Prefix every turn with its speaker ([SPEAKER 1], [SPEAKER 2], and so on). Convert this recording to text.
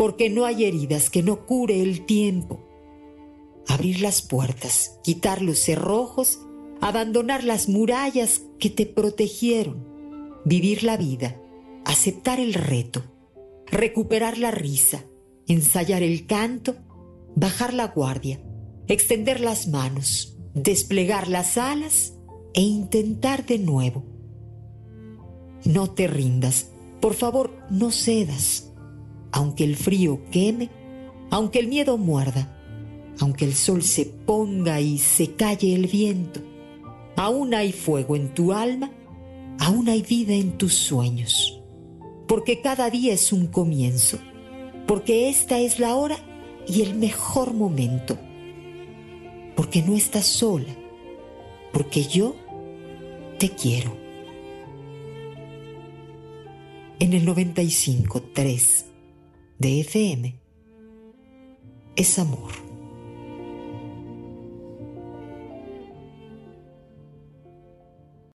[SPEAKER 1] porque no hay heridas que no cure el tiempo. Abrir las puertas, quitar los cerrojos, abandonar las murallas que te protegieron, vivir la vida, aceptar el reto, recuperar la risa, ensayar el canto, bajar la guardia, extender las manos, desplegar las alas e intentar de nuevo. No te rindas, por favor, no cedas, aunque el frío queme, aunque el miedo muerda, aunque el sol se ponga y se calle el viento, aún hay fuego en tu alma, aún hay vida en tus sueños, porque cada día es un comienzo, porque esta es la hora y el mejor momento, porque no estás sola, porque yo te quiero. En el 95.3 de FM es amor.